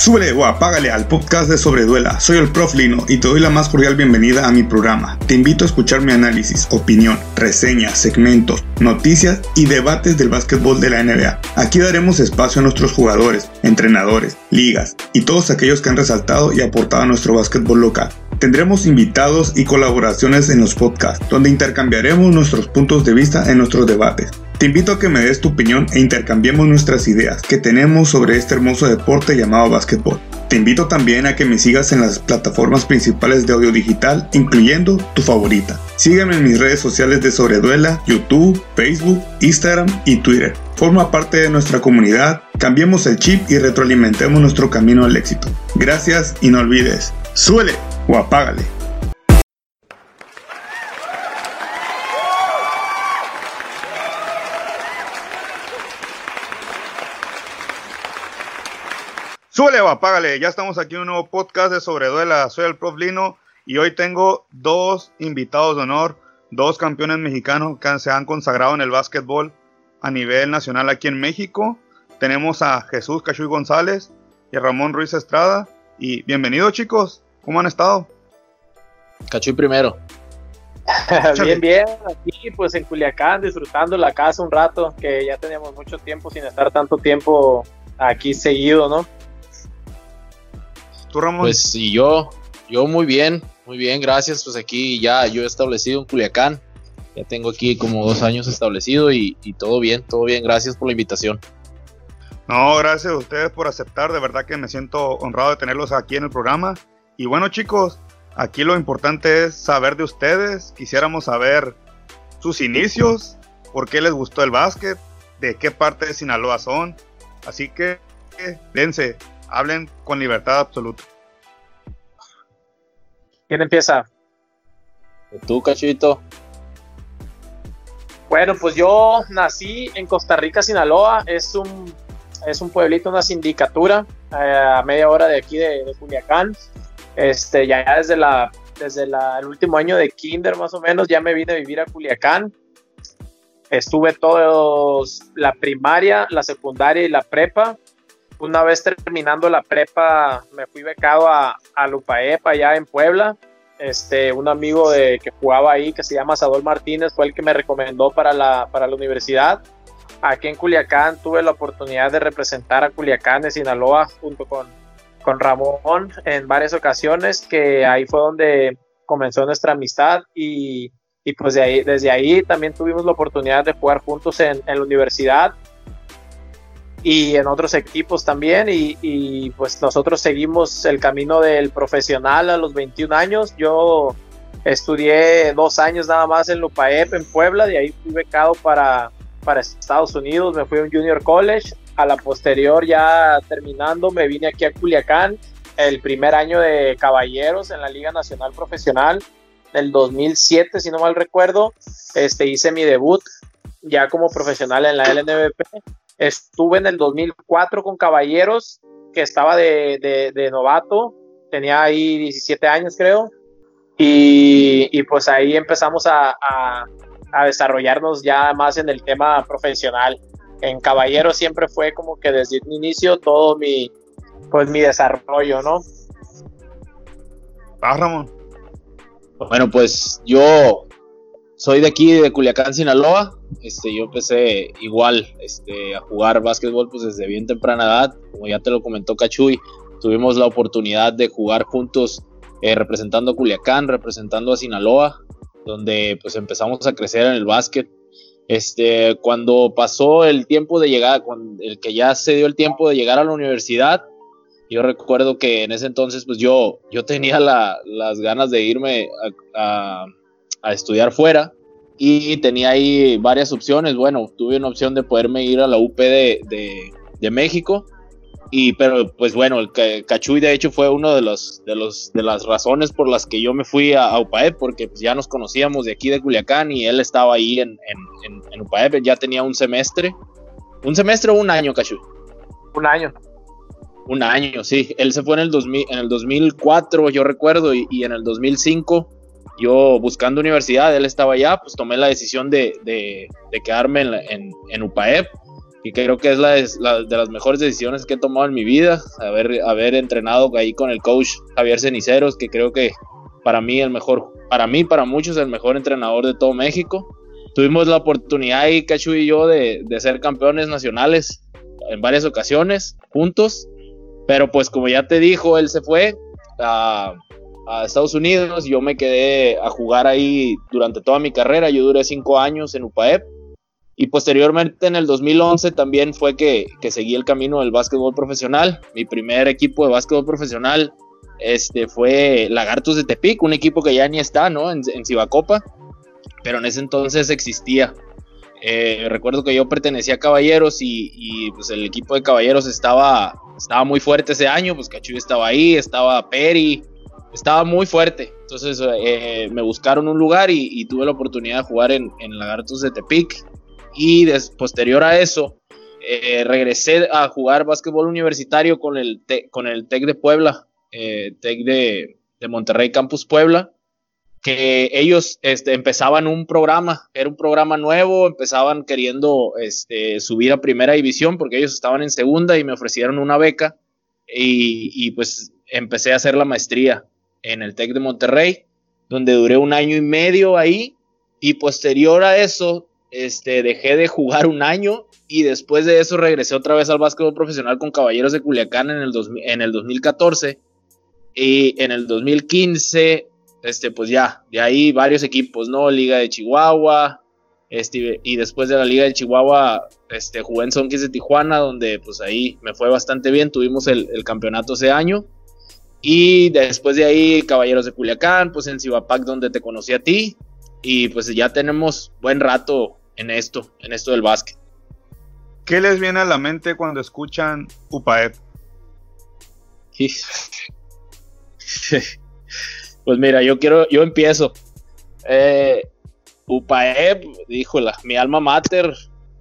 Súbele o apágale al podcast de Sobreduela. Soy el Prof Lino y te doy la más cordial bienvenida a mi programa. Te invito a escuchar mi análisis, opinión, reseñas, segmentos, noticias y debates del básquetbol de la NBA. Aquí daremos espacio a nuestros jugadores, entrenadores, ligas y todos aquellos que han resaltado y aportado a nuestro básquetbol local. Tendremos invitados y colaboraciones en los podcasts, donde intercambiaremos nuestros puntos de vista en nuestros debates. Te invito a que me des tu opinión e intercambiemos nuestras ideas que tenemos sobre este hermoso deporte llamado básquetbol. Te invito también a que me sigas en las plataformas principales de audio digital, incluyendo tu favorita. Sígueme en mis redes sociales de Sobreduela, YouTube, Facebook, Instagram y Twitter. Forma parte de nuestra comunidad, cambiemos el chip y retroalimentemos nuestro camino al éxito. Gracias y no olvides, suele o apágale. Súbele o apágale, ya estamos aquí en un nuevo podcast de Sobreduela. Soy el Prof Lino y hoy tengo dos invitados de honor, dos campeones mexicanos que se han consagrado en el básquetbol a nivel nacional aquí en México. Tenemos a Jesús Cachuy González y a Ramón Ruiz Estrada. Y bienvenidos chicos, ¿cómo han estado? Cachuy primero. bien, bien, aquí pues en Culiacán disfrutando la casa un rato, que ya teníamos mucho tiempo sin estar tanto tiempo aquí seguido, ¿no? ¿Tú, Ramón? Pues y yo, yo muy bien, muy bien, gracias. Pues aquí ya yo he establecido en Culiacán. Ya tengo aquí como dos años establecido y, todo bien, todo bien. Gracias por la invitación. No, gracias a ustedes por aceptar. De verdad que me siento honrado de tenerlos aquí en el programa. Y bueno, chicos, aquí lo importante es saber de ustedes. Quisiéramos saber sus inicios, por qué les gustó el básquet, de qué parte de Sinaloa son. Así que, dense, hablen con libertad absoluta. ¿Quién empieza? Tú, cachito. Bueno, pues yo nací en Costa Rica, Sinaloa. Es un, es un pueblito, una sindicatura eh, a media hora de aquí de, de Culiacán. Este, ya desde la desde el último año de kinder más o menos ya me vine a vivir a Culiacán. Estuve todos la primaria, la secundaria y la prepa una vez terminando la prepa, me fui becado a, a Lupaep, allá en Puebla. Este, un amigo de, que jugaba ahí, que se llama Sadol Martínez, fue el que me recomendó para la, para la universidad. Aquí en Culiacán tuve la oportunidad de representar a Culiacán de Sinaloa junto con, con Ramón en varias ocasiones, que ahí fue donde comenzó nuestra amistad y, y pues de ahí, desde ahí también tuvimos la oportunidad de jugar juntos en, en la universidad y en otros equipos también y, pues nosotros seguimos el camino del profesional a los 21 años. Yo estudié dos años nada más en Lupaep en Puebla, de ahí fui becado para, para Estados Unidos, me fui a un junior college, a la posterior ya terminando me vine aquí a Culiacán, el primer año de caballeros en la Liga Nacional Profesional, del 2007 si no mal recuerdo, este, hice mi debut ya como profesional en la LNBP Estuve en el 2004 con Caballeros, que estaba de, novato, tenía ahí 17 años creo, y, pues ahí empezamos a, desarrollarnos ya más en el tema profesional. En Caballeros siempre fue como que desde un inicio todo mi, pues mi desarrollo, ¿no? Ah, Ramón. Bueno, pues yo soy de aquí, de Culiacán, Sinaloa. Este, yo empecé igual este, a jugar básquetbol pues, desde bien temprana edad. Como ya te lo comentó Cachuy, tuvimos la oportunidad de jugar juntos eh, representando a Culiacán, representando a Sinaloa, donde pues empezamos a crecer en el básquet. Este, cuando pasó el tiempo de llegar, el que ya se dio el tiempo de llegar a la universidad, yo recuerdo que en ese entonces pues yo, yo tenía las ganas de irme a a estudiar fuera y tenía ahí varias opciones. Bueno, tuve una opción de poderme ir a la UP de, de, México. Y, pero pues bueno, el Cachuy de hecho fue uno de los, de los de las razones por las que yo me fui a, UPAEP, porque pues, ya nos conocíamos de aquí de Culiacán y él estaba ahí en, en, en, UPAEP, ya tenía un semestre. ¿Un semestre o un año, Cachuy? Un año. Un año, sí. Él se fue en el, 2000, en el 2004, yo recuerdo, y, y en el 2005 yo buscando universidad, él estaba allá, pues tomé la decisión de, de, quedarme en, en, UPAEP. que creo que es la, de las mejores decisiones que he tomado en mi vida, haber, haber entrenado ahí con el coach Javier Ceniceros, que creo que para mí el mejor, para mí, para muchos, el mejor entrenador de todo México. Tuvimos la oportunidad ahí, Cachu y yo, de, de ser campeones nacionales en varias ocasiones, juntos, pero pues como ya te dijo, él se fue a Estados Unidos, yo me quedé a jugar ahí durante toda mi carrera, yo duré cinco años en UPAEP y posteriormente en el 2011 también fue que, que seguí el camino del básquetbol profesional. Mi primer equipo de básquetbol profesional este, fue Lagartos de Tepic, un equipo que ya ni está, ¿no? En, en Cibacopa, pero en ese entonces existía. Eh, recuerdo que yo pertenecía a Caballeros y, pues el equipo de Caballeros estaba, estaba muy fuerte ese año, pues Cachuy estaba ahí, estaba Peri, estaba muy fuerte. Entonces eh, me buscaron un lugar y, tuve la oportunidad de jugar en, en Lagartos de Tepic. Y posterior a eso eh, regresé a jugar básquetbol universitario con el, con el TEC de Puebla, eh, TEC de, Monterrey Campus Puebla, que ellos este, empezaban un programa, era un programa nuevo, empezaban queriendo este, subir a primera división porque ellos estaban en segunda y me ofrecieron una beca. Y, y pues empecé a hacer la maestría en el TEC de Monterrey, donde duré un año y medio ahí y posterior a eso este, dejé de jugar un año y después de eso regresé otra vez al básquetbol profesional con Caballeros de Culiacán en el, en el 2014 y en el 2015, este, pues ya, de ahí varios equipos, ¿no? Liga de Chihuahua, este, y después de la Liga de Chihuahua, este, jugué en Sonquis de Tijuana, donde pues ahí me fue bastante bien, tuvimos el, campeonato ese año. Y después de ahí, Caballeros de Culiacán, pues en Cibapac, donde te conocí a ti. Y pues ya tenemos buen rato en esto, en esto del básquet. ¿Qué les viene a la mente cuando escuchan UPAEP? pues mira, yo quiero, yo empiezo. Eh, UPAEP, híjola, mi alma mater,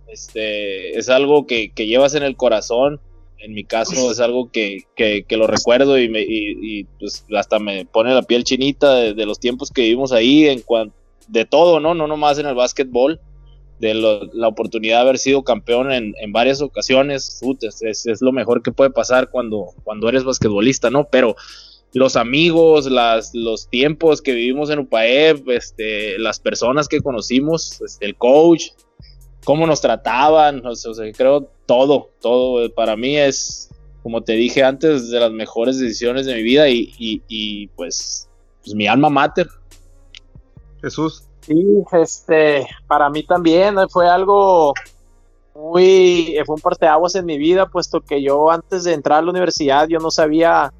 este, es algo que, llevas en el corazón. En mi caso es algo que, lo recuerdo y, me, pues hasta me pone la piel chinita de, los tiempos que vivimos ahí, en cuanto de todo, ¿no? No nomás en el básquetbol, de la oportunidad de haber sido campeón en, varias ocasiones, es, lo mejor que puede pasar cuando, cuando eres basquetbolista, ¿no? Pero los amigos, las, los tiempos que vivimos en UPAEP, este, las personas que conocimos, este, el coach, cómo nos trataban, o sea, creo todo, todo para mí es, como te dije antes, de las mejores decisiones de mi vida y, y, pues, pues mi alma mater. Jesús. Sí, este, para mí también fue algo muy, fue un parteaguas en mi vida, puesto que yo antes de entrar a la universidad yo no sabía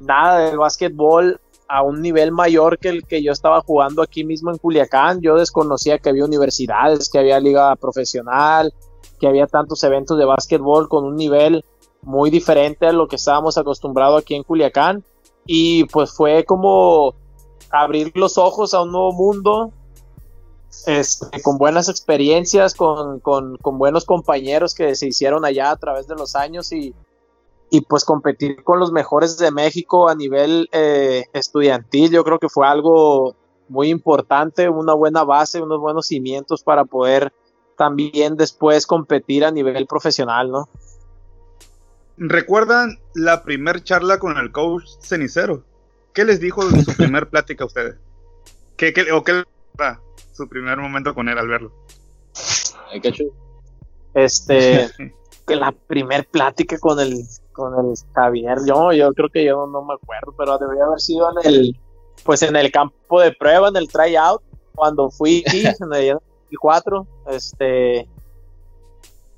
nada del básquetbol a un nivel mayor que el que yo estaba jugando aquí mismo en Culiacán. Yo desconocía que había universidades, que había liga profesional, que había tantos eventos de básquetbol con un nivel muy diferente a lo que estábamos acostumbrados aquí en Culiacán. Y pues fue como abrir los ojos a un nuevo mundo, este, con buenas experiencias, con, buenos compañeros que se hicieron allá a través de los años y, pues competir con los mejores de México a nivel eh, estudiantil, yo creo que fue algo muy importante, una buena base, unos buenos cimientos para poder también después competir a nivel profesional, ¿no? ¿Recuerdan la primer charla con el coach Cenicero? ¿Qué les dijo en su primer plática a ustedes? ¿Qué, qué, o qué su primer momento con él al verlo. Este, que la primer plática con el, con el Javier, yo, yo creo que yo no me acuerdo, pero debería haber sido en el, pues en el campo de prueba, en el tryout, cuando fui en el 2004, este,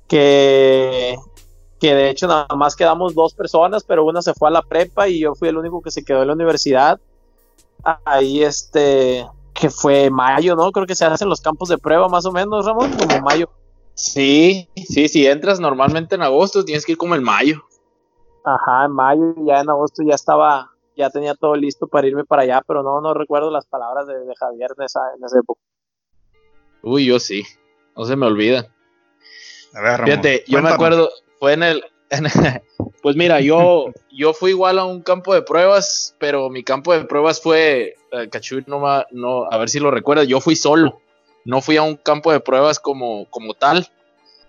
que, que de hecho nada más quedamos dos personas, pero una se fue a la prepa y yo fui el único que se quedó en la universidad. Ahí este que fue mayo, ¿no? Creo que se hacen los campos de prueba más o menos, Ramón, como mayo. Sí, sí, si entras normalmente en agosto, tienes que ir como en mayo. Ajá, en mayo, ya en agosto ya estaba, ya tenía todo listo para irme para allá, pero no, no recuerdo las palabras de, Javier en esa, en esa época. Uy, yo sí, no se me olvida. A ver, Ramón, Fíjate, yo me acuerdo, fue en el, pues mira, yo, yo fui igual a un campo de pruebas, pero mi campo de pruebas fue, eh, no, no, a ver si lo recuerdas, yo fui solo, no fui a un campo de pruebas como, como tal.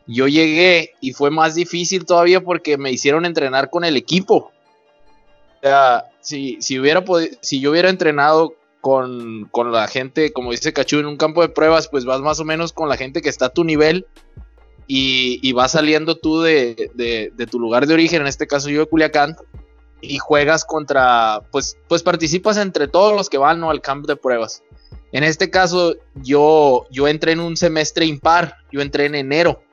Yo llegué y fue más difícil todavía porque me hicieron entrenar con el equipo. O sea, si, si, hubiera si yo hubiera entrenado con, la gente, como dice Cachú, en un campo de pruebas, pues vas más o menos con la gente que está a tu nivel y, y vas saliendo tú de, de, tu lugar de origen, en este caso yo de Culiacán, y juegas contra, pues, pues participas entre todos los que van al campo de pruebas. En este caso, yo, yo entré en un semestre impar, yo entré en enero.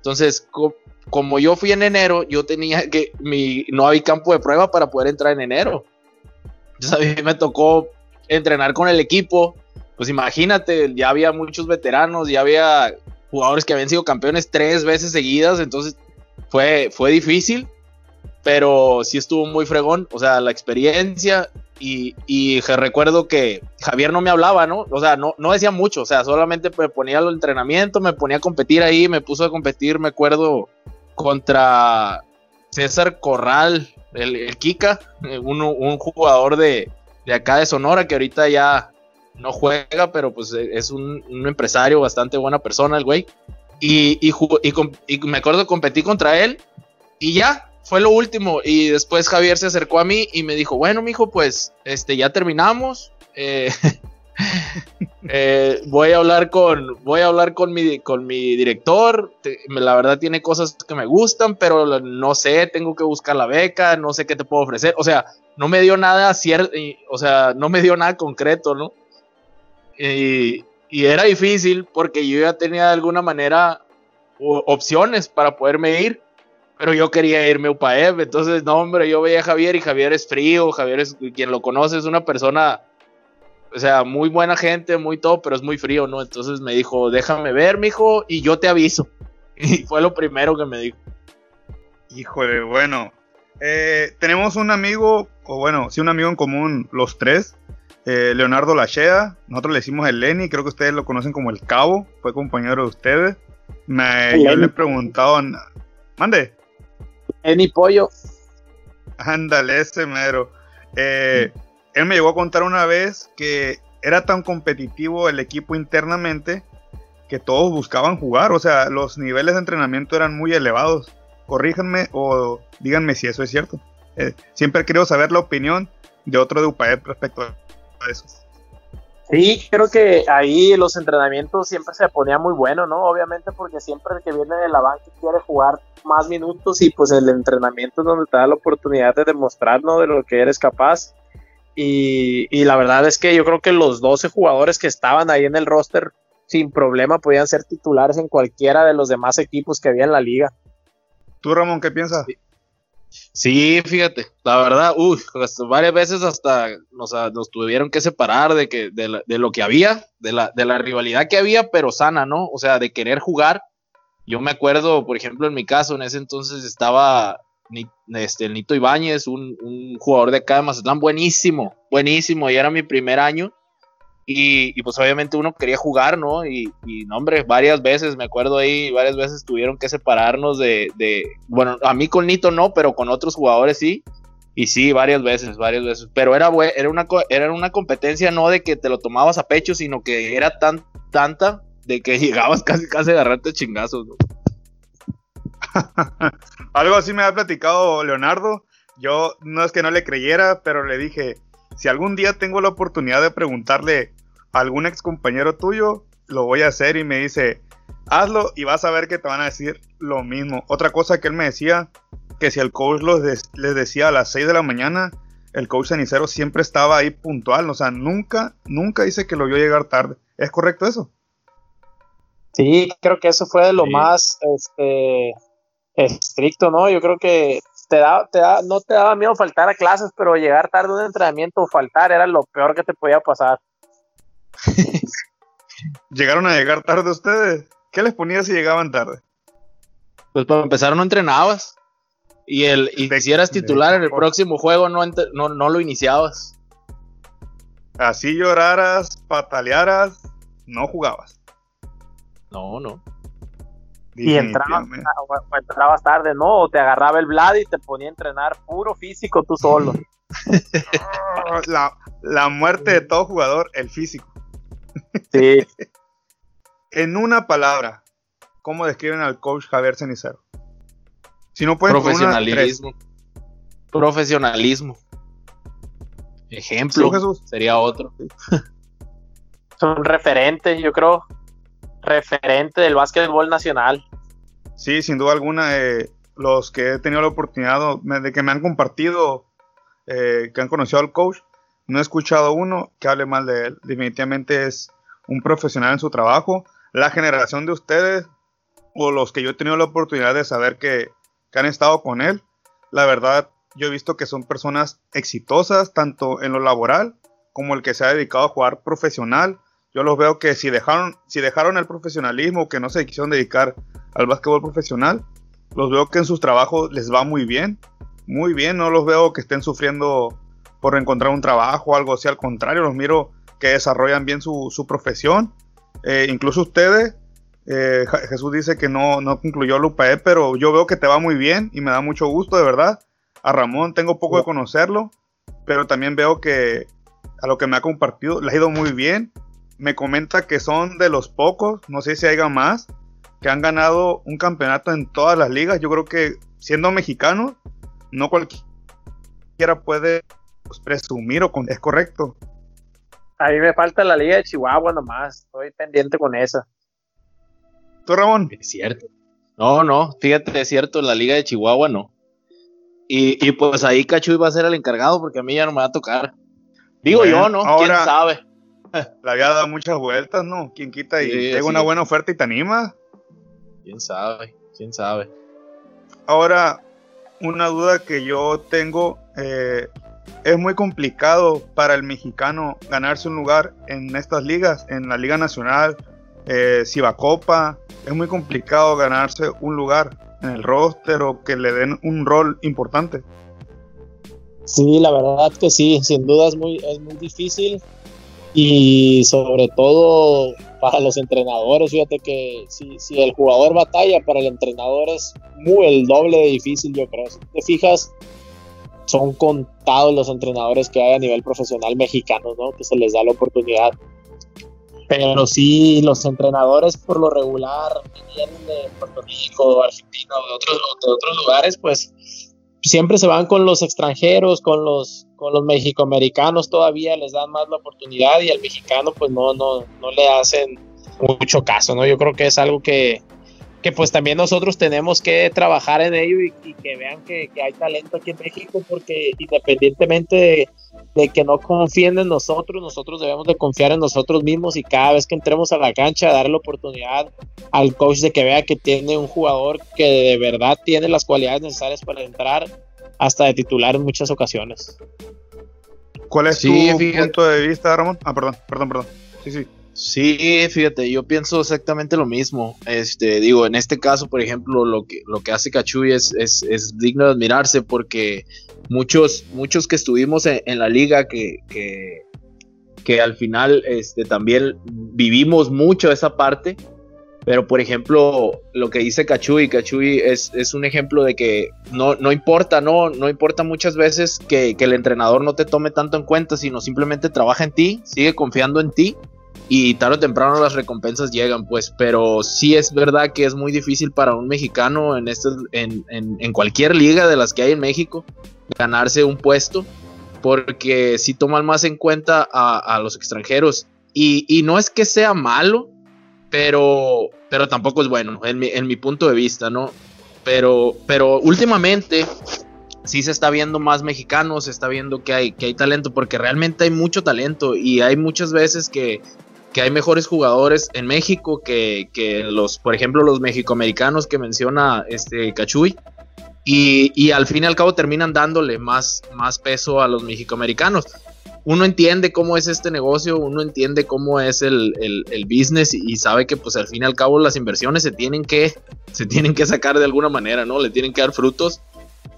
Entonces, como yo fui en enero, yo tenía que, mi, no había campo de prueba para poder entrar en enero. Entonces a mí me tocó entrenar con el equipo. Pues imagínate, ya había muchos veteranos, ya había jugadores que habían sido campeones tres veces seguidas, entonces fue, fue difícil, pero sí estuvo muy fregón, o sea, la experiencia y, recuerdo que Javier no me hablaba, ¿no? O sea, no, no decía mucho, o sea, solamente me ponía el entrenamiento, me ponía a competir ahí, me puso a competir, me acuerdo, contra César Corral, el, Kika, eh, un, un jugador de, de, acá de Sonora que ahorita ya no juega, pero pues e, es un, un empresario bastante buena persona el güey. Y, y, y, me acuerdo competí contra él y ya, fue lo último. Y después Javier se acercó a mí y me dijo, bueno, mijo, pues este, ya terminamos. Eh, eh, voy a hablar con, voy a hablar con mi, con mi director. la verdad tiene cosas que me gustan, pero no sé, tengo que buscar la beca, no sé qué te puedo ofrecer. O sea, no me dio nada cierto, o sea, no me dio nada concreto, ¿no? Y, y era difícil porque yo ya tenía de alguna manera opciones para poderme ir pero yo quería irme a UPAEP, entonces no, hombre, yo veía a Javier y Javier es frío, Javier es, quien lo conoce, es una persona, o sea, muy buena gente, muy todo, pero es muy frío, ¿no? Entonces me dijo, déjame ver, mijo, y yo te aviso. Y fue lo primero que me dijo. Híjole, bueno, eh, tenemos un amigo, o bueno, sí, un amigo en común, los tres, eh, Leonardo Lachea, nosotros le decimos el Lenny, creo que ustedes lo conocen como el Cabo, fue compañero de ustedes. Me, yo le he preguntado, mande. Eni Pollo. Ándale, ese mero. Eh, él me llegó a contar una vez que era tan competitivo el equipo internamente que todos buscaban jugar. O sea, los niveles de entrenamiento eran muy elevados. Corríjanme o díganme si eso es cierto. Eh, siempre quiero saber la opinión de otro de UPAEP respecto a eso. Sí, creo que ahí los entrenamientos siempre se ponían muy buenos, ¿no? Obviamente porque siempre el que viene de la banca quiere jugar más minutos y pues el entrenamiento es donde te da la oportunidad de demostrar, ¿no? De lo que eres capaz. Y, y la verdad es que yo creo que los 12 jugadores que estaban ahí en el roster sin problema podían ser titulares en cualquiera de los demás equipos que había en la liga. ¿Tú, Ramón, qué piensas? Sí, fíjate, la verdad, uy, pues, varias veces hasta nos, nos, tuvieron que separar de, que, de, lo que había, de la, de la rivalidad que había, pero sana, ¿no? O sea, de querer jugar. Yo me acuerdo, por ejemplo, en mi caso, en ese entonces estaba este, Nito Ibáñez, un, un jugador de acá de Mazatlán, buenísimo, buenísimo, y era mi primer año. Y, pues obviamente uno quería jugar, ¿no? Y, y, no, hombre, varias veces, me acuerdo ahí, varias veces tuvieron que separarnos de, bueno, a mí con Nito no, pero con otros jugadores sí. Y sí, varias veces, varias veces. Pero era, era, una, era una competencia no de que te lo tomabas a pecho, sino que era tan, tanta de que llegabas casi, casi a agarrarte chingazos, ¿no? Algo así me ha platicado Leonardo. Yo no es que no le creyera, pero le dije, si algún día tengo la oportunidad de preguntarle algún ex compañero tuyo, lo voy a hacer y me dice, hazlo y vas a ver que te van a decir lo mismo. Otra cosa que él me decía, que si el coach les decía a las 6 de la mañana, el coach cenicero siempre estaba ahí puntual, o sea, nunca, nunca dice que lo vio llegar tarde. ¿Es correcto eso? Sí, creo que eso fue de lo más este, estricto, ¿no? Yo creo que te da, te da, no te daba miedo faltar a clases, pero llegar tarde a un entrenamiento o faltar era lo peor que te podía pasar. ¿Llegaron a llegar tarde ustedes? ¿Qué les ponía si llegaban tarde? Pues para empezar no entrenabas. Y, el, y si eras titular en el próximo juego no, no, no lo iniciabas. Así lloraras, patalearas, no jugabas. No, no y entrabas, entrabas tarde, ¿no? O te agarraba el Vlad y te ponía a entrenar puro físico tú solo. la, la, muerte de todo jugador, el físico. Sí. en una palabra, ¿cómo describen al coach Javier Cenicero? Si no pueden Profesionalismo. Profesionalismo. Ejemplo sería otro. Son referentes, yo creo. Referente del básquetbol nacional. Sí, sin duda alguna. Eh, los que he tenido la oportunidad de que me han compartido, eh, que han conocido al coach, no he escuchado uno que hable mal de él. Definitivamente es un profesional en su trabajo. La generación de ustedes, o los que yo he tenido la oportunidad de saber que, que han estado con él, la verdad, yo he visto que son personas exitosas, tanto en lo laboral como el que se ha dedicado a jugar profesional. Yo los veo que si dejaron, si dejaron el profesionalismo, que no se quisieron dedicar al básquetbol profesional, los veo que en sus trabajos les va muy bien, muy bien, no los veo que estén sufriendo por encontrar un trabajo o algo así, al contrario, los miro que desarrollan bien su, profesión. Eh, incluso ustedes, eh, Jesús dice que no, no concluyó la UPE, pero yo veo que te va muy bien y me da mucho gusto, de verdad. A Ramón tengo poco de conocerlo, pero también veo que a lo que me ha compartido le ha ido muy bien. Me comenta que son de los pocos, no sé si haya más, que han ganado un campeonato en todas las ligas. Yo creo que siendo mexicano, no cualquiera puede presumir o con, es correcto. A mí me falta la liga de Chihuahua nomás, estoy pendiente con esa. ¿Tú, Ramón? Es cierto. No, no, fíjate, es cierto, la liga de Chihuahua no. Y, pues ahí Cachuy va a ser el encargado porque a mí ya no me va a tocar. Digo yo, ¿no? ¿Quién sabe? La había dado muchas vueltas, ¿no? ¿Quién quita y tengo una buena oferta y te anima? quién sabe, quién sabe. Ahora, una duda que yo tengo, eh, es muy complicado para el mexicano ganarse un lugar en estas ligas, en la Liga Nacional, eh, Copa, es muy complicado ganarse un lugar en el roster o que le den un rol importante. Sí, la verdad que sí, sin duda es muy, es muy difícil y sobre todo para los entrenadores, fíjate que si, si, el jugador batalla, para el entrenador es muy el doble de difícil, yo creo. Si te fijas, son contados los entrenadores que hay a nivel profesional mexicano, ¿no? Que se les da la oportunidad. Pero sí, los entrenadores por lo regular vienen de Puerto Rico, Argentina o de otros, de otros lugares, pues siempre se van con los extranjeros, con los, con los mexicoamericanos todavía les dan más la oportunidad y al mexicano pues no, no, no le hacen mucho caso, ¿no? Yo creo que es algo que, que pues también nosotros tenemos que trabajar en ello y, que vean que, hay talento aquí en México porque independientemente de, de, que no confíen en nosotros, nosotros debemos de confiar en nosotros mismos y cada vez que entremos a la cancha darle la oportunidad al coach de que vea que tiene un jugador que de verdad tiene las cualidades necesarias para entrar hasta de titular en muchas ocasiones. ¿Cuál es tu punto de vista, Ramón? Ah, perdón, perdón, perdón. Sí, sí. Sí, fíjate, yo pienso exactamente lo mismo. Este, digo, en este caso, por ejemplo, lo que, lo que hace Cachuy es, es, digno de admirarse porque muchos, muchos que estuvimos en, la liga que, que, que, al final este, también vivimos mucho esa parte. Pero, por ejemplo, lo que dice Cachuy, Cachuy es, es un ejemplo de que no, no importa, no, no importa muchas veces que, que el entrenador no te tome tanto en cuenta, sino simplemente trabaja en ti, sigue confiando en ti y tarde o temprano las recompensas llegan, pues, pero sí es verdad que es muy difícil para un mexicano en, este, en, en, cualquier liga de las que hay en México ganarse un puesto, porque si toman más en cuenta a, los extranjeros. Y, y, no es que sea malo, pero, pero tampoco es bueno, en mi, en mi punto de vista, ¿no? Pero, pero últimamente sí se está viendo más mexicanos, se está viendo que hay, que hay talento, porque realmente hay mucho talento y hay muchas veces que que hay mejores jugadores en México que, los, por ejemplo, los mexicoamericanos que menciona este Cachuy. Y, al fin y al cabo terminan dándole más, más peso a los mexicoamericanos. Uno entiende cómo es este negocio, uno entiende cómo es el, business y, sabe que pues al fin y al cabo las inversiones se tienen que, se tienen que sacar de alguna manera, ¿no? Le tienen que dar frutos.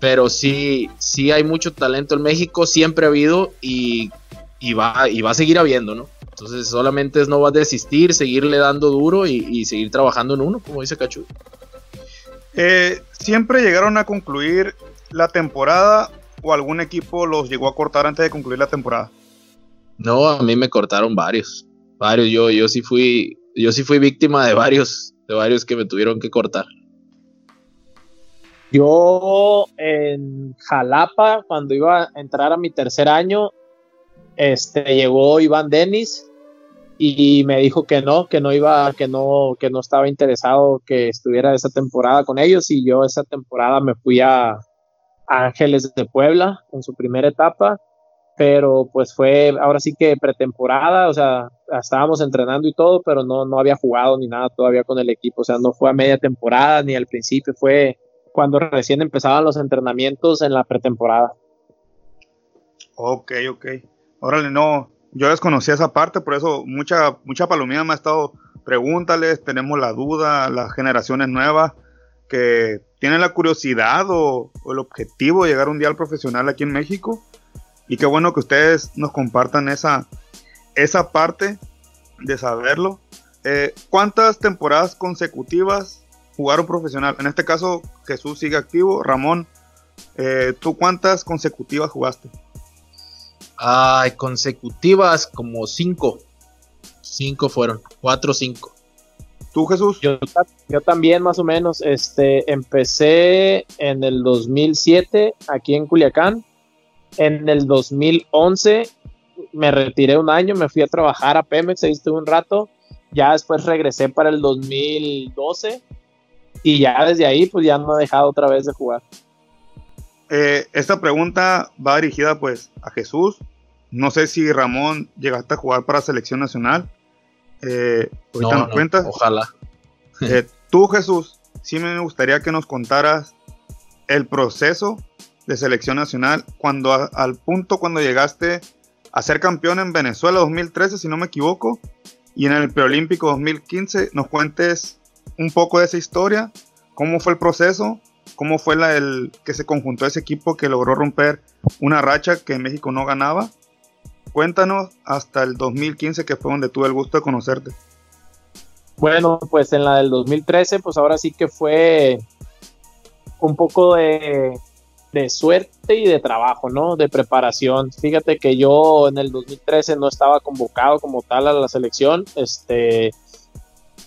Pero sí, sí hay mucho talento en México, siempre ha habido y, y, va, y va a seguir habiendo, ¿no? Entonces solamente es no va a desistir, seguirle dando duro y, seguir trabajando en uno, como dice Cachu. Eh, ¿Siempre llegaron a concluir la temporada o algún equipo los llegó a cortar antes de concluir la temporada? No, a mí me cortaron varios. Varios. Yo, yo sí fui. Yo sí fui víctima de varios. de varios que me tuvieron que cortar. Yo en Jalapa, cuando iba a entrar a mi tercer año, este, llegó Iván Denis y me dijo que no, que no iba, que no, que no estaba interesado que estuviera esa temporada con ellos y yo esa temporada me fui a Ángeles de Puebla en su primera etapa, pero pues fue ahora sí que pretemporada, o sea, estábamos entrenando y todo, pero no, no había jugado ni nada todavía con el equipo, o sea, no fue a media temporada ni al principio, fue cuando recién empezaban los entrenamientos en la pretemporada. Ok, ok. Órale, no, yo desconocía esa parte, por eso mucha, mucha palomía me ha estado, pregúntales, tenemos la duda, las generaciones nuevas que tienen la curiosidad o, el objetivo de llegar un día al profesional aquí en México. Y qué bueno que ustedes nos compartan esa, esa parte de saberlo. Eh, ¿Cuántas temporadas consecutivas jugaron profesional? En este caso, Jesús sigue activo. Ramón, eh, ¿tú cuántas consecutivas jugaste? Ay, consecutivas como cinco. Cinco fueron, cuatro o cinco. ¿Tú, Jesús? Yo, también, más o menos. Este, empecé en el 2007 aquí en Culiacán. En el 2011 me retiré un año, me fui a trabajar a Pemex, ahí estuve un rato. Ya después regresé para el 2012 y ya desde ahí pues ya no he dejado otra vez de jugar. Eh, esta pregunta va dirigida pues a Jesús, no sé si Ramón llegaste a jugar para selección nacional. Eh, ahorita no, nos Ojalá. Eh, tú, Jesús, sí me gustaría que nos contaras el proceso de selección nacional cuando al punto cuando llegaste a ser campeón en Venezuela 2013, si no me equivoco, y en el preolímpico 2015, nos cuentes un poco de esa historia, cómo fue el proceso, cómo fue la, el que se conjuntó ese equipo que logró romper una racha que México no ganaba Cuéntanos hasta el 2015, que fue donde tuve el gusto de conocerte. Bueno, pues en la del 2013, pues ahora sí que fue un poco de, suerte y de trabajo, ¿no? De preparación. Fíjate que yo en el 2013 no estaba convocado como tal a la selección. Este,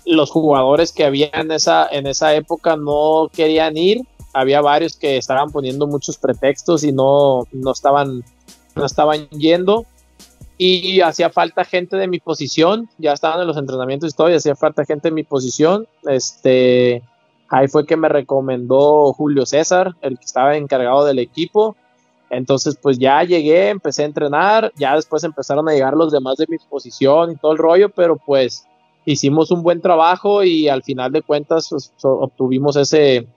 los jugadores que había en esa, en esa época no querían ir. Había varios que estaban poniendo muchos pretextos y no, no, estaban, no estaban yendo y hacía falta gente de mi posición, ya estaban en los entrenamientos y todo, y hacía falta gente de mi posición. Este, ahí fue que me recomendó Julio César, el que estaba encargado del equipo. Entonces, pues ya llegué, empecé a entrenar, ya después empezaron a llegar los demás de mi posición y todo el rollo, pero pues hicimos un buen trabajo y al final de cuentas pues, obtuvimos ese,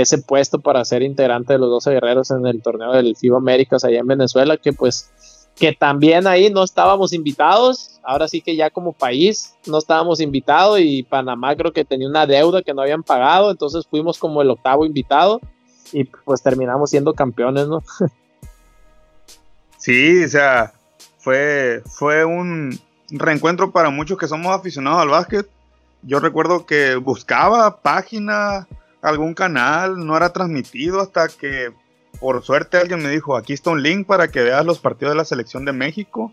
ese puesto para ser integrante de los 12 guerreros en el torneo del FIBA Américas allá en Venezuela, que pues que también ahí no estábamos invitados, ahora sí que ya como país no estábamos invitados y Panamá creo que tenía una deuda que no habían pagado, entonces fuimos como el octavo invitado y pues terminamos siendo campeones, ¿no? Sí, o sea, fue, fue un reencuentro para muchos que somos aficionados al básquet. Yo recuerdo que buscaba página, algún canal, no era transmitido hasta que por suerte alguien me dijo, aquí está un link para que veas los partidos de la selección de México.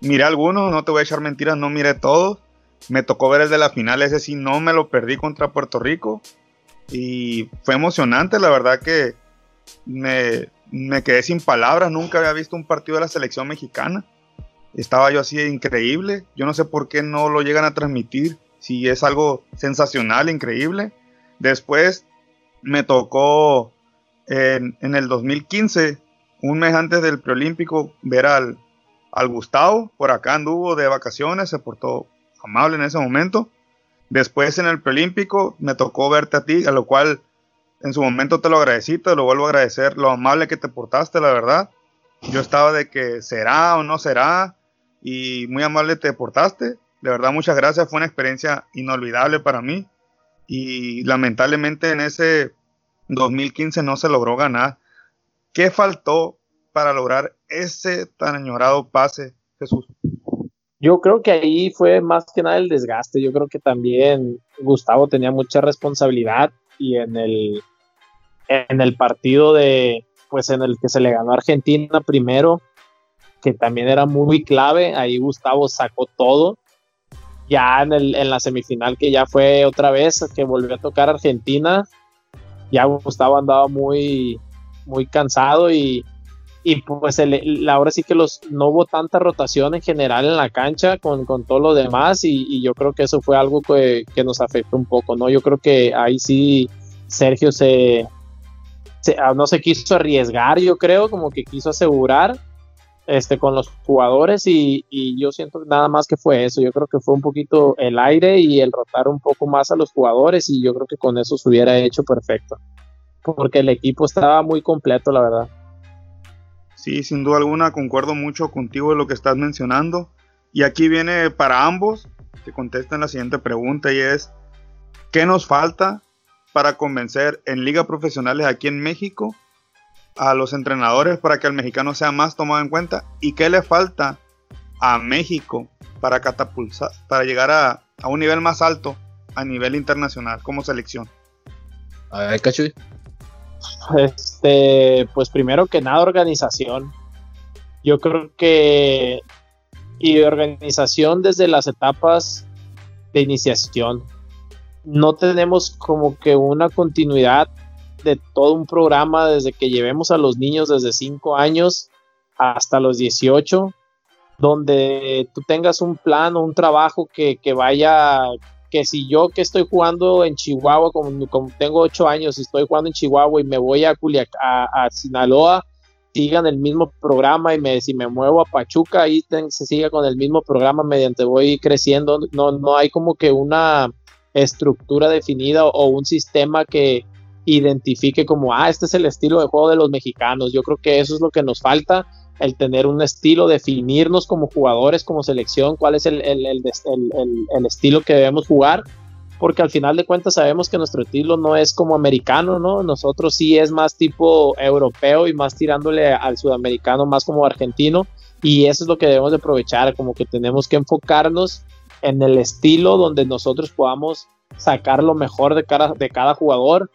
Miré algunos, no te voy a echar mentiras, no miré todos. Me tocó ver el de la final, ese sí no me lo perdí contra Puerto Rico. Y fue emocionante, la verdad que me, me quedé sin palabras, nunca había visto un partido de la selección mexicana. Estaba yo así increíble. Yo no sé por qué no lo llegan a transmitir, si es algo sensacional, increíble. Después me tocó en, el 2015, un mes antes del preolímpico, ver al, al Gustavo, por acá anduvo de vacaciones, se portó amable en ese momento. Después en el preolímpico me tocó verte a ti, a lo cual en su momento te lo agradecí, te lo vuelvo a agradecer, lo amable que te portaste, la verdad. Yo estaba de que será o no será, y muy amable te portaste. De verdad, muchas gracias, fue una experiencia inolvidable para mí. Y lamentablemente en ese 2015 no se logró ganar. ¿Qué faltó para lograr ese tan añorado pase, Jesús? Yo creo que ahí fue más que nada el desgaste. Yo creo que también Gustavo tenía mucha responsabilidad y en el, en el partido de, pues en el que se le ganó a Argentina primero, que también era muy clave, ahí Gustavo sacó todo ya en, el, en la semifinal que ya fue otra vez que volvió a tocar Argentina, ya Gustavo andaba muy, muy cansado y, y pues el, ahora sí que los no hubo tanta rotación en general en la cancha con, con todo lo demás y, yo creo que eso fue algo que, que, nos afectó un poco, ¿no? Yo creo que ahí sí Sergio se, ah, no se quiso arriesgar, yo creo, como que quiso asegurar este, con los jugadores y, y, yo siento nada más que fue eso, yo creo que fue un poquito el aire y el rotar un poco más a los jugadores y yo creo que con eso se hubiera hecho perfecto, porque el equipo estaba muy completo, la verdad. Sí, sin duda alguna concuerdo mucho contigo en lo que estás mencionando. Y aquí viene para ambos que contesten la siguiente pregunta y es, ¿qué nos falta para convencer en ligas profesionales aquí en México a los entrenadores para que el mexicano sea más tomado en cuenta? ¿Y qué le falta a México para catapultar, para llegar a, a un nivel más alto a nivel internacional como selección? A ver, Cachuy. Este, pues primero que nada, organización. Yo creo que. Y organización desde las etapas de iniciación. No tenemos como que una continuidad de todo un programa desde que llevemos a los niños desde 5 años hasta los 18, donde tú tengas un plan o un trabajo que, que vaya que si yo que estoy jugando en Chihuahua, como, tengo ocho años y estoy jugando en Chihuahua y me voy a, a, Sinaloa, sigan el mismo programa y me, si me muevo a Pachuca, ahí se siga con el mismo programa mediante voy creciendo. No, no hay como que una estructura definida o, un sistema que identifique como, ah, este es el estilo de juego de los mexicanos. Yo creo que eso es lo que nos falta el tener un estilo, definirnos como jugadores, como selección, cuál es el, estilo que debemos jugar, porque al final de cuentas sabemos que nuestro estilo no es como americano, ¿no? Nosotros sí es más tipo europeo y más tirándole al sudamericano, más como argentino, y eso es lo que debemos de aprovechar, como que tenemos que enfocarnos en el estilo donde nosotros podamos sacar lo mejor de cada, de cada jugador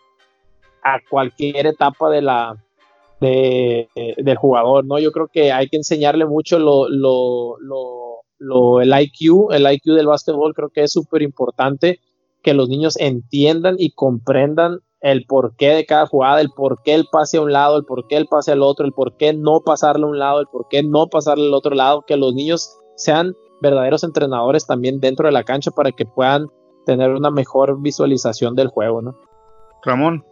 a cualquier etapa de la, de, del jugador, ¿no? Yo creo que hay que enseñarle mucho lo, lo, lo, el IQ, el IQ del básquetbol creo que es súper importante que los niños entiendan y comprendan el porqué de cada jugada, el porqué el pase a un lado, el porqué el pase al otro, el porqué no pasarle a un lado, el porqué no pasarle al otro lado, que los niños sean verdaderos entrenadores también dentro de la cancha para que puedan tener una mejor visualización del juego, ¿no? Ramón.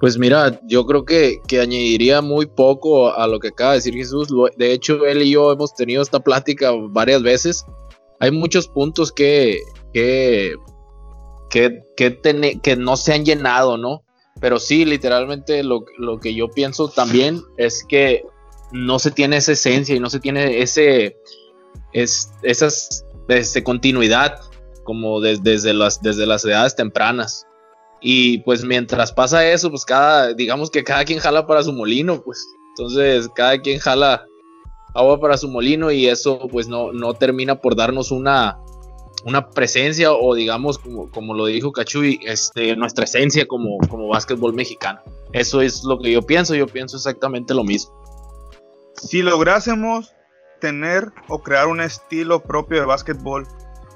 Pues mira, yo creo que, añadiría muy poco a lo que acaba de decir Jesús. De hecho, él y yo hemos tenido esta plática varias veces. Hay muchos puntos que, que, que, que, no se han llenado, ¿no? Pero sí, literalmente lo, que yo pienso también es que no se tiene esa esencia y no se tiene ese, es, esas, este, continuidad como desde, las, desde las edades tempranas. Y pues mientras pasa eso, pues cada, digamos que cada quien jala para su molino, pues. Entonces, cada quien jala agua para su molino y eso pues no, no termina por darnos una, una presencia o digamos, como, como lo dijo Cachuy, este, nuestra esencia como, como básquetbol mexicano. Eso es lo que yo pienso, yo pienso exactamente lo mismo. Si lográsemos tener o crear un estilo propio de básquetbol,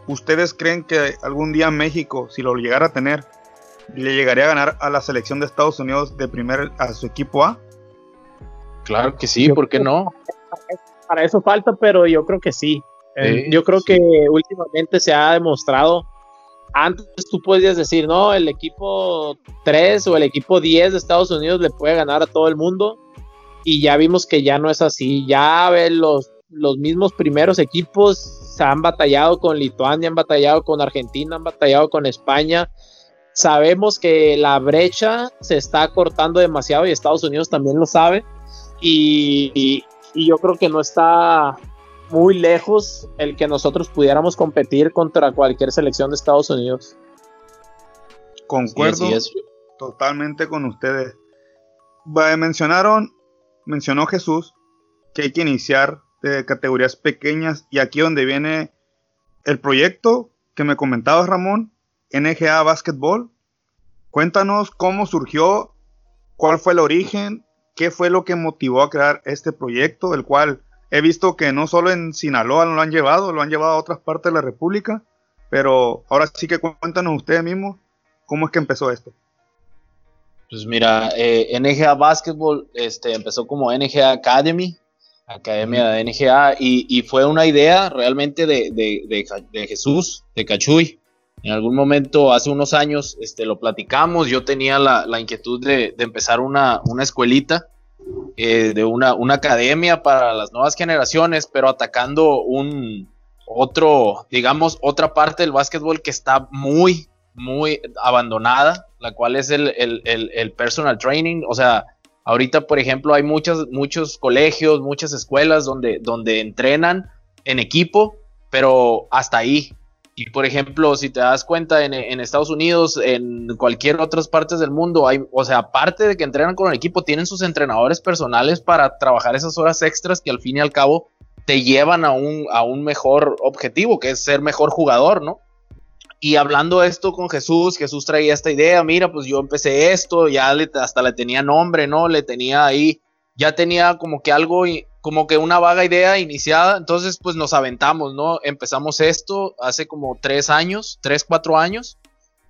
¿ustedes creen que algún día México, si lo llegara a tener, le llegaría a ganar a la selección de Estados Unidos de primer a su equipo A? Claro que sí, ¿por qué no? Para eso falta, pero yo creo que sí. Eh, yo creo que últimamente se ha demostrado. Antes tú podías decir, no, el equipo 3 o el equipo 10 de Estados Unidos le puede ganar a todo el mundo. Y ya vimos que ya no es así. Ya los, los mismos primeros equipos se han batallado con Lituania, han batallado con Argentina, han batallado con España Sabemos que la brecha se está cortando demasiado y Estados Unidos también lo sabe. Y, yo creo que no está muy lejos el que nosotros pudiéramos competir contra cualquier selección de Estados Unidos. Concuerdo totalmente con ustedes. Mencionaron, mencionó Jesús que hay que iniciar de categorías pequeñas y aquí donde viene el proyecto que me comentabas Ramón NGA Basketball. Cuéntanos cómo surgió, cuál fue el origen, qué fue lo que motivó a crear este proyecto, el cual he visto que no solo en Sinaloa lo han llevado, lo han llevado a otras partes de la República, pero ahora sí que cuéntanos ustedes mismos cómo es que empezó esto. Pues mira, eh, NGA Basketball este, empezó como NGA Academy, Academia de NGA, y, fue una idea realmente de, de, Jesús, de Cachuy. En algún momento, hace unos años, este, lo platicamos, yo tenía la, inquietud de, empezar una, una escuelita, eh, de una, una academia para las nuevas generaciones, pero atacando un otro, digamos, otra parte del básquetbol que está muy, muy abandonada, la cual es el, el, personal training. O sea, ahorita, por ejemplo, hay muchos, muchos colegios, muchas escuelas donde, donde entrenan en equipo, pero hasta ahí. Y por ejemplo, si te das cuenta, en, Estados Unidos, en cualquier otras partes del mundo, hay, o sea, aparte de que entrenan con el equipo, tienen sus entrenadores personales para trabajar esas horas extras que al fin y al cabo te llevan a un, a un mejor objetivo, que es ser mejor jugador, ¿no? Y hablando esto con Jesús, Jesús traía esta idea, mira, pues yo empecé esto, ya hasta le tenía nombre, ¿no? Le tenía ahí, ya tenía como que algo, como que una vaga idea iniciada, entonces pues nos aventamos, ¿no? Empezamos esto hace como tres años, tres, cuatro años,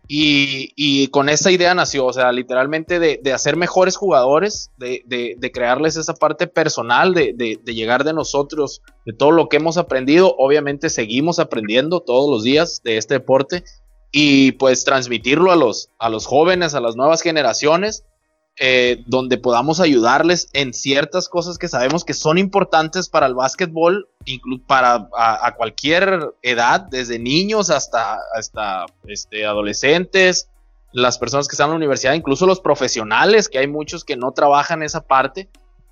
y, con esa idea nació, o sea, literalmente de, hacer mejores jugadores, de, crearles esa parte personal, de, llegar de nosotros, de todo lo que hemos aprendido. Obviamente seguimos aprendiendo todos los días de este deporte y pues transmitirlo a los, a los jóvenes, a las nuevas generaciones eh, donde podamos ayudarles en ciertas cosas que sabemos que son importantes para el básquetbol, para a, cualquier edad, desde niños hasta, hasta este, adolescentes, las personas que están en la universidad, incluso los profesionales, que hay muchos que no trabajan esa parte.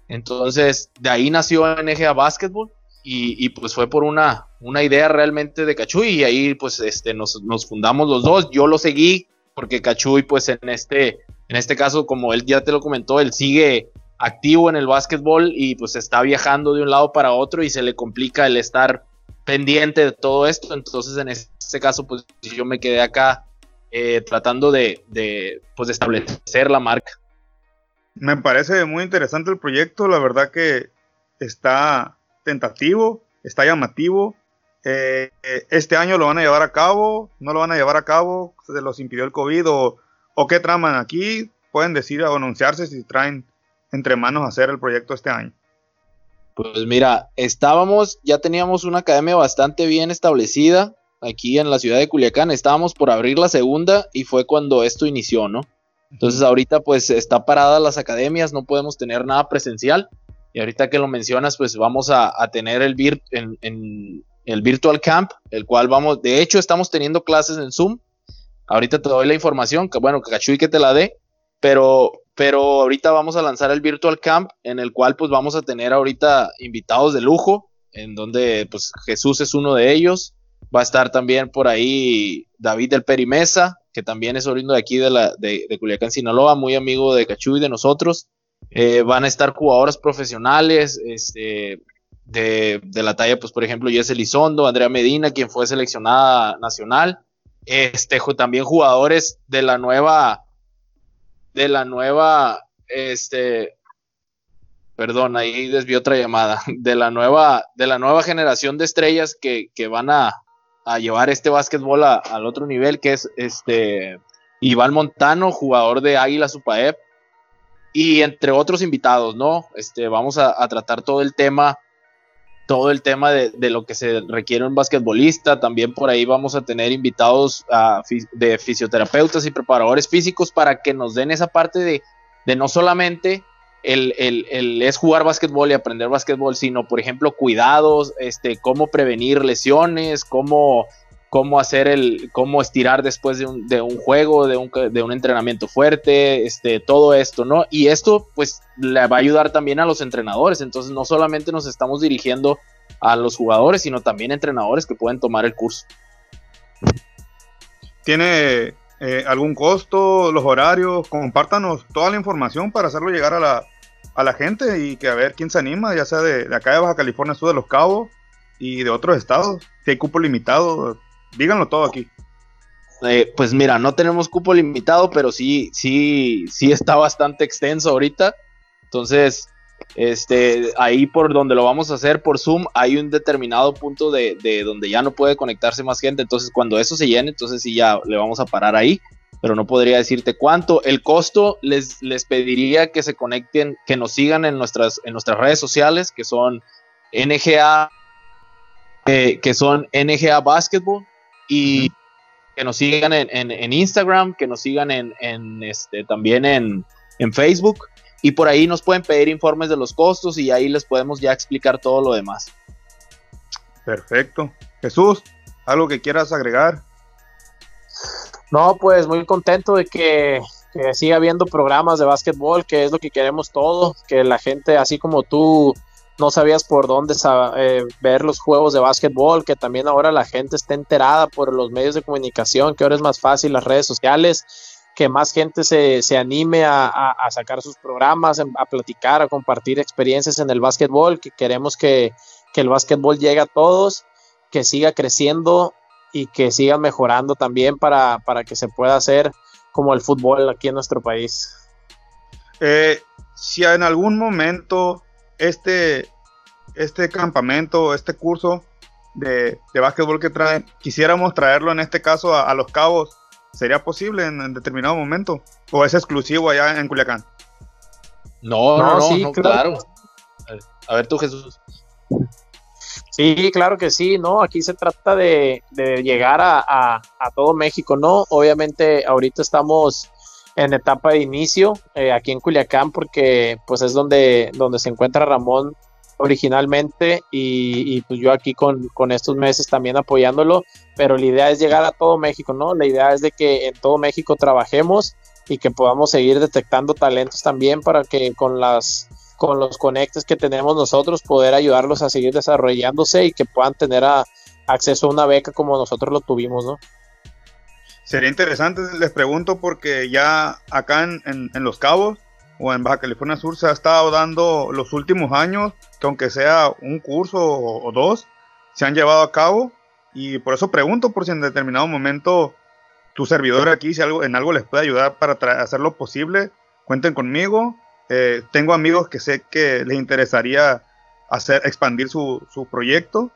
Entonces, de ahí nació NGA Basketball y, pues fue por una, una idea realmente de Cachuy y ahí pues este, nos, nos fundamos los dos. Yo lo seguí porque Cachuy pues en este en este caso, como él ya te lo comentó, él sigue activo en el básquetbol y pues está viajando de un lado para otro y se le complica el estar pendiente de todo esto. Entonces, en este caso, pues yo me quedé acá eh, tratando de, pues, establecer la marca. Me parece muy interesante el proyecto, la verdad que está tentativo, está llamativo. Eh, este año lo van a llevar a cabo, no lo van a llevar a cabo, se los impidió el COVID o o qué traman aquí, pueden decir o anunciarse si traen entre manos hacer el proyecto este año. Pues mira, estábamos, ya teníamos una academia bastante bien establecida aquí en la ciudad de Culiacán, estábamos por abrir la segunda y fue cuando esto inició, ¿no? Entonces ahorita pues está parada las academias, no podemos tener nada presencial. Y ahorita que lo mencionas pues vamos a, tener el, en, el Virtual Camp, el cual vamos, de hecho estamos teniendo clases en Zoom, Ahorita te doy la información, que bueno, Cachuy que te la dé, pero, pero ahorita vamos a lanzar el Virtual Camp, en el cual pues vamos a tener ahorita invitados de lujo, en donde pues Jesús es uno de ellos. Va a estar también por ahí David del Perimesa, que también es oriundo de aquí de, la, de, Culiacán, Sinaloa, muy amigo de Cachuy y de nosotros. Eh, van a estar jugadoras profesionales, este, de, de, la talla, pues por ejemplo, Jesse Lizondo, Andrea Medina, quien fue seleccionada nacional, este, también jugadores de la nueva, de la nueva, este, perdón, ahí desvió otra llamada, de la nueva, de la nueva generación de estrellas que, van a, llevar este básquetbol al otro nivel, que es este Iván Montano, jugador de Águila Supaep, y entre otros invitados, ¿no? Este, vamos a, a tratar todo el tema todo el tema de, lo que se requiere un basquetbolista. También por ahí vamos a tener invitados de fisioterapeutas y preparadores físicos para que nos den esa parte de, no solamente el, es jugar básquetbol y aprender básquetbol, sino por ejemplo cuidados, este, cómo prevenir lesiones, cómo cómo hacer el, cómo estirar después de un, de un juego, de un, de un, entrenamiento fuerte, este, todo esto, ¿no? Y esto, pues, le va a ayudar también a los entrenadores. Entonces, no solamente nos estamos dirigiendo a los jugadores, sino también entrenadores que pueden tomar el curso. ¿Tiene eh, algún costo, los horarios? Compártanos toda la información para hacerlo llegar a la, a la gente y que a ver quién se anima, ya sea de, de acá de Baja California Sur de Los Cabos y de otros estados. Si hay cupo limitado, díganlo todo aquí. Eh, pues mira, no tenemos cupo limitado, pero sí, sí, sí está bastante extenso ahorita. Entonces, Este, ahí por donde lo vamos a hacer por Zoom, hay un determinado punto de, de, donde ya no puede conectarse más gente. Entonces, cuando eso se llene, entonces sí ya le vamos a parar ahí. Pero no podría decirte cuánto. El costo les, les pediría que se conecten, que nos sigan en nuestras, en nuestras redes sociales, que son NGA, eh, que son NGA Basketball, y que nos sigan en, en, Instagram, que nos sigan en, en este, también en, en Facebook y por ahí nos pueden pedir informes de los costos y ahí les podemos ya explicar todo lo demás. Perfecto. Jesús, ¿algo que quieras agregar? No, pues muy contento de que, siga habiendo programas de básquetbol, que es lo que queremos todo, que la gente, así como tú, no sabías por dónde eh, ver los juegos de básquetbol, que también ahora la gente está enterada por los medios de comunicación, que ahora es más fácil las redes sociales que más gente se, se anime a, sacar sus programas, a platicar, a compartir experiencias en el básquetbol, que queremos que, el básquetbol llegue a todos, que siga creciendo y que siga mejorando también para, que se pueda hacer como el fútbol aquí en nuestro país. Eh, si en algún momento este, este campamento, este curso de, de básquetbol que traen, quisiéramos traerlo en este caso a Los Cabos, ¿Sería posible en, determinado momento? ¿O es exclusivo allá en Culiacán? No, no, no, sí, claro. A ver tú, Jesús. Sí, claro que sí, ¿no? Aquí se trata de, llegar a, todo México, ¿no? Obviamente ahorita estamos en etapa de inicio eh, aquí en Culiacán porque pues es donde, donde se encuentra Ramón originalmente y, pues yo aquí con, estos meses también apoyándolo, pero la idea es llegar a todo México, ¿no? La idea es de que en todo México trabajemos y que podamos seguir detectando talentos también para que con las con los conectes que tenemos nosotros poder ayudarlos a seguir desarrollándose y que puedan tener acceso a una beca como nosotros lo tuvimos, ¿no? Sería interesante, les pregunto, porque ya acá en, en Los Cabos o en Baja California Sur se ha estado dando los últimos años, que aunque sea un curso o, dos, se han llevado a cabo. Y por eso pregunto por si en determinado momento tu servidor aquí, si algo, en algo les puede ayudar para hacer lo posible, cuenten conmigo. Eh, tengo amigos que sé que les interesaría hacer, expandir su, su proyecto.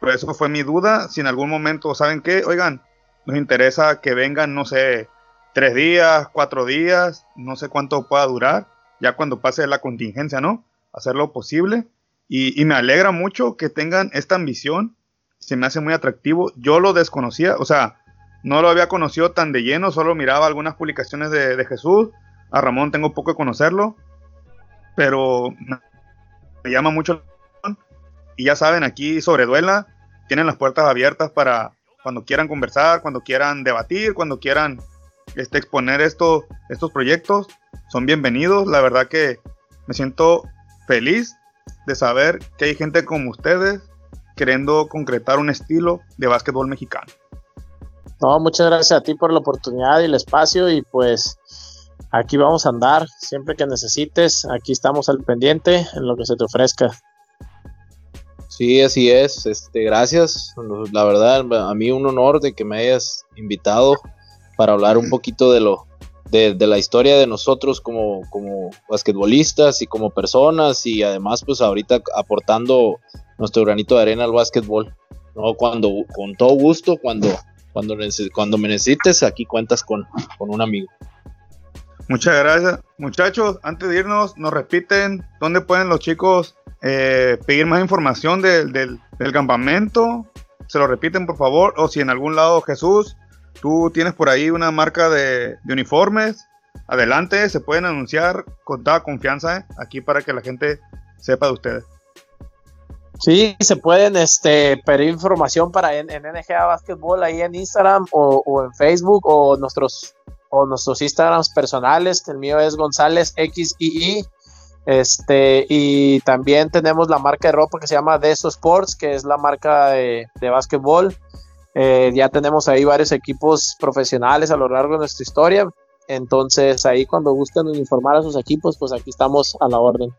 Por eso fue mi duda. Si en algún momento, ¿saben qué? Oigan, nos interesa que vengan, no sé, tres días, cuatro días, no sé cuánto pueda durar, ya cuando pase la contingencia, ¿no? Hacer lo posible. Y, me alegra mucho que tengan esta ambición, se me hace muy atractivo. Yo lo desconocía, o sea, no lo había conocido tan de lleno, solo miraba algunas publicaciones de, Jesús. A Ramón tengo poco de conocerlo, pero me llama mucho. Y ya saben, aquí sobre Duela tienen las puertas abiertas para cuando quieran conversar, cuando quieran debatir, cuando quieran este, exponer esto, estos proyectos son bienvenidos. La verdad que me siento feliz de saber que hay gente como ustedes queriendo concretar un estilo de básquetbol mexicano. No, muchas gracias a ti por la oportunidad y el espacio y pues aquí vamos a andar siempre que necesites. Aquí estamos al pendiente en lo que se te ofrezca. Sí, así es. Este, gracias. La verdad, a mí un honor de que me hayas invitado para hablar un poquito de lo de, la historia de nosotros como, como basquetbolistas y como personas y además pues ahorita aportando nuestro granito de arena al básquetbol. ¿no? Cuando, con todo gusto, cuando, cuando, cuando me necesites, aquí cuentas con, un amigo. Muchas gracias. Muchachos, antes de irnos, nos repiten dónde pueden los chicos eh, pedir más información del, campamento. Se lo repiten, por favor. O si en algún lado Jesús Tú tienes por ahí una marca de, uniformes. Adelante, se pueden anunciar con toda confianza ¿eh? aquí para que la gente sepa de ustedes. Sí, se pueden este, pedir información para en, NGA Basketball ahí en Instagram o, en Facebook o nuestros, o nuestros Instagrams personales. El mío es González XII. Este, y también tenemos la marca de ropa que se llama Deso Sports, que es la marca de, de básquetbol. Eh, ya tenemos ahí varios equipos profesionales a lo largo de nuestra historia. Entonces, ahí cuando gusten informar a sus equipos, pues aquí estamos a la orden.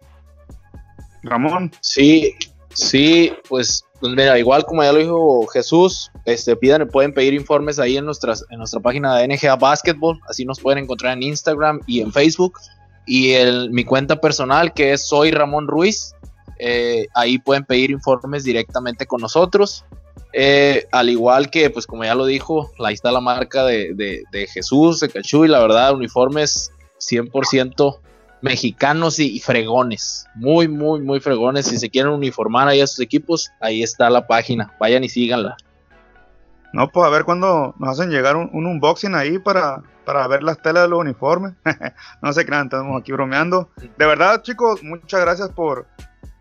Ramón. Sí, sí, pues, pues mira, igual como ya lo dijo Jesús, este, pidan, pueden pedir informes ahí en, nuestras, en nuestra página de NGA Basketball, así nos pueden encontrar en Instagram y en Facebook. Y el, mi cuenta personal que es Soy Ramón Ruiz. Eh, ahí pueden pedir informes directamente con nosotros. Eh, al igual que, pues como ya lo dijo, ahí está la marca de, de, Jesús, de Cachuy, la verdad, uniformes 100% mexicanos y, fregones. Muy, muy, muy fregones. Si se quieren uniformar ahí a sus equipos, ahí está la página. Vayan y síganla. No, pues a ver cuándo nos hacen llegar un, unboxing ahí para, para, ver las telas de los uniformes. no se crean, estamos aquí bromeando. De verdad, chicos, muchas gracias por,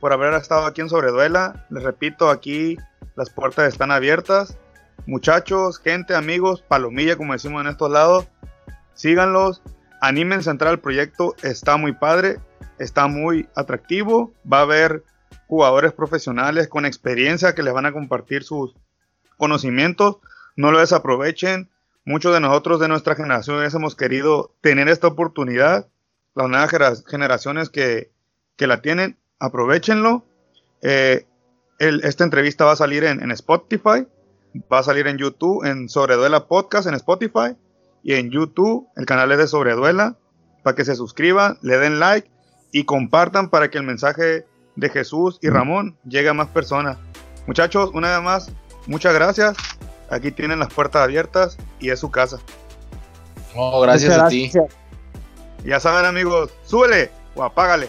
por haber estado aquí en Sobreduela. Les repito, aquí las puertas están abiertas. Muchachos, gente, amigos, palomilla, como decimos en estos lados, síganlos, animen a entrar al proyecto, está muy padre, está muy atractivo, va a haber jugadores profesionales con experiencia que les van a compartir sus conocimientos, no lo desaprovechen. Muchos de nosotros de nuestra generación hemos querido tener esta oportunidad. Las nuevas generaciones que, que la tienen, aprovechenlo. Eh, esta entrevista va a salir en, Spotify, va a salir en YouTube, en Sobreduela Podcast, en Spotify y en YouTube. El canal es de Sobreduela. Para que se suscriban, le den like y compartan para que el mensaje de Jesús y Ramón llegue a más personas. Muchachos, una vez más, muchas gracias. Aquí tienen las puertas abiertas y es su casa. Oh, gracias a ti. Ya saben, amigos, súbele o apágale.